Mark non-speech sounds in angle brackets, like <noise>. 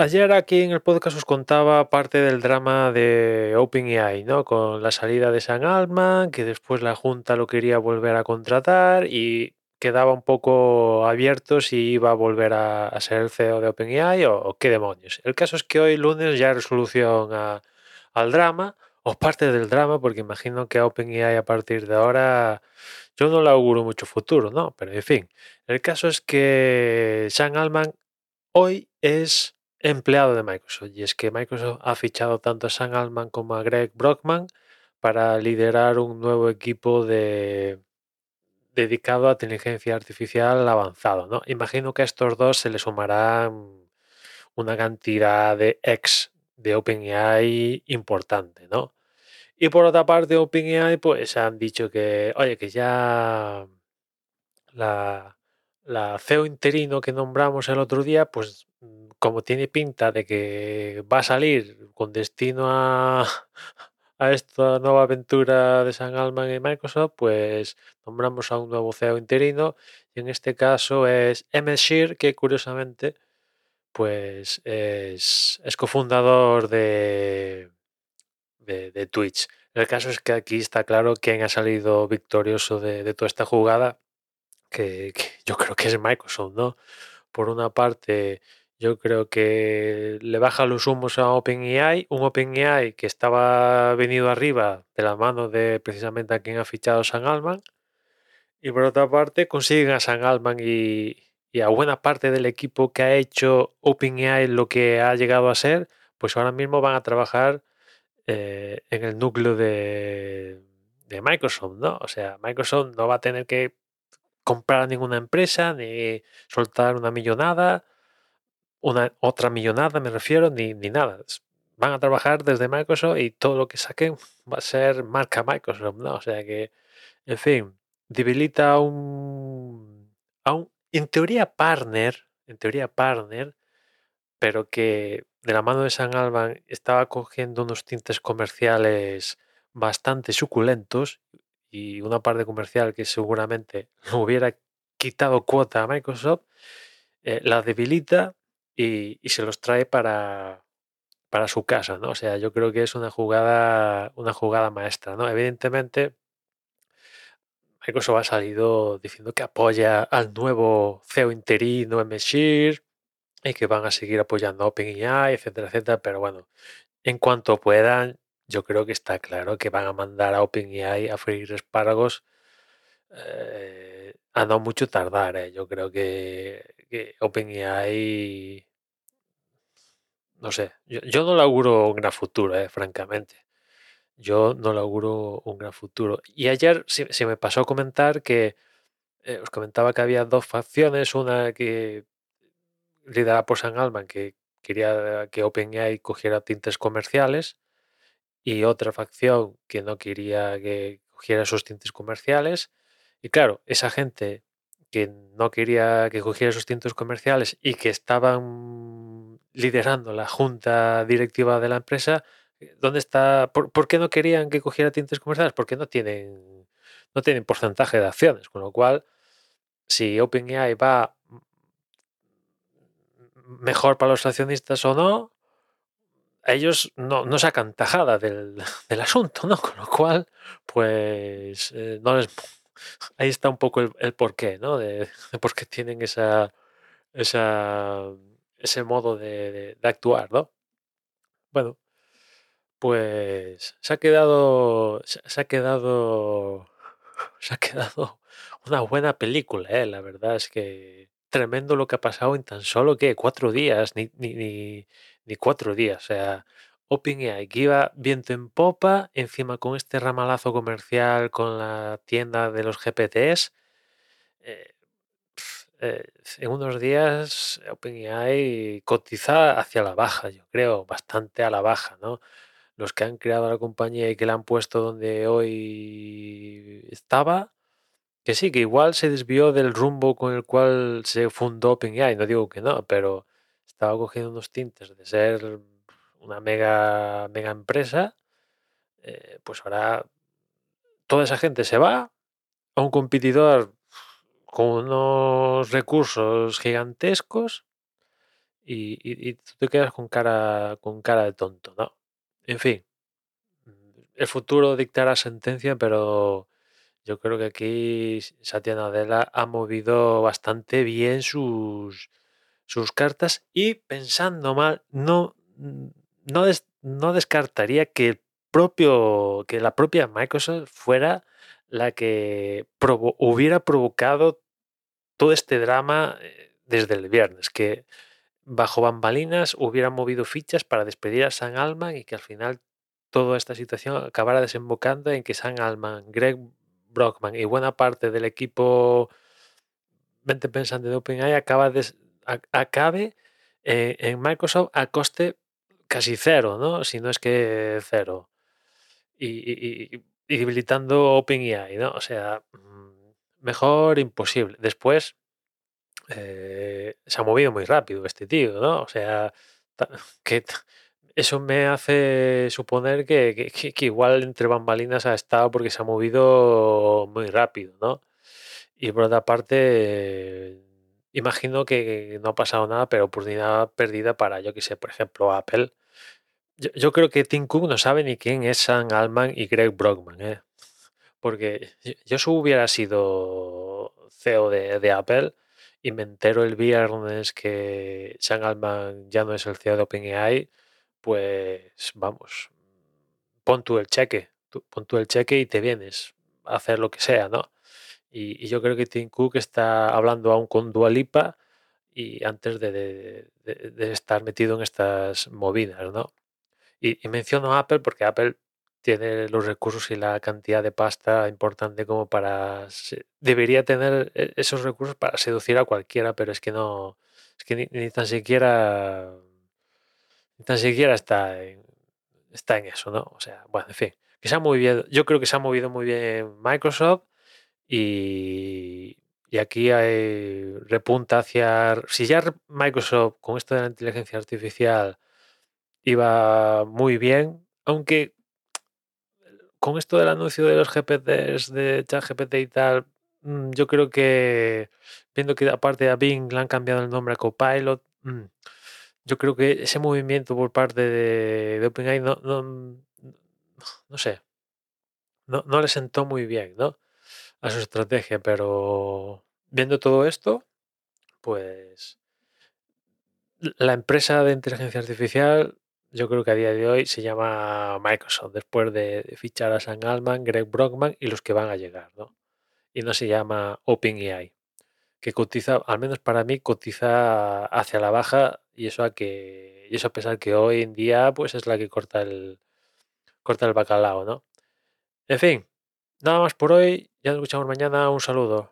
Ayer aquí en el podcast os contaba parte del drama de OpenAI, ¿no? Con la salida de Sam Altman, que después la Junta lo quería volver a contratar y quedaba un poco abierto si iba a volver a, ser el CEO de OpenAI o, qué demonios. El caso es que hoy lunes ya hay resolución al drama, o parte del drama, porque imagino que a OpenAI a partir de ahora yo no le auguro mucho futuro, ¿no? Pero en fin, el caso es que Sam Altman hoy es empleado de Microsoft. Y es que Microsoft ha fichado tanto a Sam Altman como a Greg Brockman para liderar un nuevo equipo de, dedicado a inteligencia artificial avanzado. ¿no? Imagino que a estos dos se les sumarán una cantidad de ex de OpenAI importante, ¿no? Y por otra parte, OpenAI, pues han dicho que, oye, que ya la, la CEO interino que nombramos el otro día, pues como tiene pinta de que va a salir con destino a, <laughs> esta nueva aventura de San Alman y Microsoft, pues nombramos a un nuevo CEO interino y en este caso es Emmett Shear, que curiosamente pues es, cofundador de, de, Twitch. El caso es que aquí está claro quién ha salido victorioso de, toda esta jugada, que, yo creo que es Microsoft, ¿no? Por una parte, yo creo que le baja los humos a OpenAI, un OpenAI que estaba venido arriba de la mano de precisamente a quien ha fichado San Alman. Y por otra parte, consiguen a San Alman y, a buena parte del equipo que ha hecho OpenAI lo que ha llegado a ser, pues ahora mismo van a trabajar eh, en el núcleo de, de Microsoft, ¿no? O sea, Microsoft no va a tener que comprar ninguna empresa ni soltar una millonada una otra millonada, me refiero, ni, ni nada. Van a trabajar desde Microsoft y todo lo que saquen va a ser marca Microsoft, ¿no? O sea que, en fin, debilita a un, a un, en teoría partner, en teoría partner, pero que de la mano de San Alban estaba cogiendo unos tintes comerciales bastante suculentos y una parte comercial que seguramente <laughs> hubiera quitado cuota a Microsoft, eh, la debilita y, se los trae para, para su casa, ¿no? O sea, yo creo que es una jugada, una jugada maestra, ¿no? Evidentemente, Microsoft ha salido diciendo que apoya al nuevo CEO interino en y que van a seguir apoyando a OpenAI, etcétera, etcétera. Pero bueno, en cuanto puedan, yo creo que está claro que van a mandar a OpenAI a freír espárragos eh, a no mucho tardar. ¿eh? Yo creo que, que OpenAI no sé, yo, no le auguro un gran futuro, eh, francamente. Yo no le auguro un gran futuro. Y ayer se, me pasó a comentar que eh, os comentaba que había dos facciones, una que liderada por San Alman, que quería que OpenAI cogiera tintes comerciales, y otra facción que no quería que cogiera esos tintes comerciales. Y claro, esa gente que no quería que cogiera esos tintes comerciales y que estaban liderando la junta directiva de la empresa, eh, ¿dónde está? ¿Por, qué no querían que cogiera tintes comerciales? Porque no tienen, no tienen porcentaje de acciones, con lo cual, si OpenAI va mejor para los accionistas o no, ellos no, sacan tajada <laughs> del, asunto, ¿no? Con lo cual, pues eh, no les ahí está un poco el, porqué, ¿no? De, <laughs> por qué tienen esa, esa, ese modo de, actuar, ¿no? Bueno, pues se ha quedado, se ha quedado, <laughs> se ha quedado una buena película, ¿eh? La verdad es que tremendo lo que ha pasado en tan solo que cuatro días, ni, ni, ni, ni cuatro días, o sea, OpenAI, que iba viento en popa, encima con este ramalazo comercial con la tienda de los GPTs. Eh, eh, en unos días OpenAI cotiza hacia la baja, yo creo, bastante a la baja, ¿no? Los que han creado la compañía y que la han puesto donde hoy estaba, que sí, que igual se desvió del rumbo con el cual se fundó OpenAI, no digo que no, pero estaba cogiendo unos tintes de ser una mega, mega empresa, eh, pues ahora toda esa gente se va a un competidor con unos recursos gigantescos y, tú te quedas con cara, con cara de tonto, ¿no? En fin, el futuro dictará sentencia, pero yo creo que aquí Satya Nadella ha movido bastante bien sus, sus cartas y pensando mal, no, no, no descartaría que, propio, que la propia Microsoft fuera la que hubiera provocado todo este drama eh, desde el viernes, que bajo bambalinas hubieran movido fichas para despedir a San Alman y que al final toda esta situación acabara desembocando en que San Alman, Greg Brockman y buena parte del equipo mente pensante de OpenAI acaba acabe eh, en Microsoft a coste casi cero, ¿no? Si no es que cero. Y, debilitando OpenAI, ¿no? O sea, mm, mejor imposible. Después eh, se ha movido muy rápido este tío, ¿no? O sea, <laughs> que eso me hace suponer que, igual entre bambalinas ha estado porque se ha movido muy rápido, ¿no? Y por otra parte, imagino que no ha pasado nada, pero oportunidad perdida para, yo que sé, por ejemplo, Apple. Yo, creo que Tim Cook no sabe ni quién es Sam Altman y Greg Brockman, ¿eh? Porque yo si hubiera sido CEO de, Apple y me entero el viernes que Sam Altman ya no es el CEO de OpenAI, pues vamos, pon tú el cheque, pon el cheque y te vienes a hacer lo que sea, ¿no? Y, yo creo que Tim Cook está hablando aún con Dualipa y antes de, estar metido en estas movidas, ¿no? Y, menciono a Apple porque Apple tiene los recursos y la cantidad de pasta importante como para... debería tener e, esos recursos para seducir a cualquiera, pero es que no... Es que ni, tan siquiera... Ni tan siquiera está en, está en eso, ¿no? O sea, bueno, en fin. Que se ha movido, yo creo que se ha movido muy bien Microsoft y, aquí hay, repunta hacia... Si ya Microsoft con esto de la inteligencia artificial iba muy bien, aunque con esto del anuncio de los GPTs, de ChatGPT y tal, mm, yo creo que viendo que aparte de a Bing le han cambiado el nombre a Copilot, mm, yo creo que ese movimiento por parte de, OpenAI no, no, no sé, no, no le sentó muy bien, ¿no? a su estrategia, pero viendo todo esto, pues la empresa de inteligencia artificial, yo creo que a día de hoy se llama Microsoft, después de fichar a Sam Altman, Greg Brockman y los que van a llegar, ¿no? Y no se llama OpenAI, que cotiza, al menos para mí, cotiza hacia la baja y eso a que y eso a pesar que hoy en día pues es la que corta el corta el bacalao, ¿no? En fin, Nada más por hoy, ya nos escuchamos mañana, un saludo.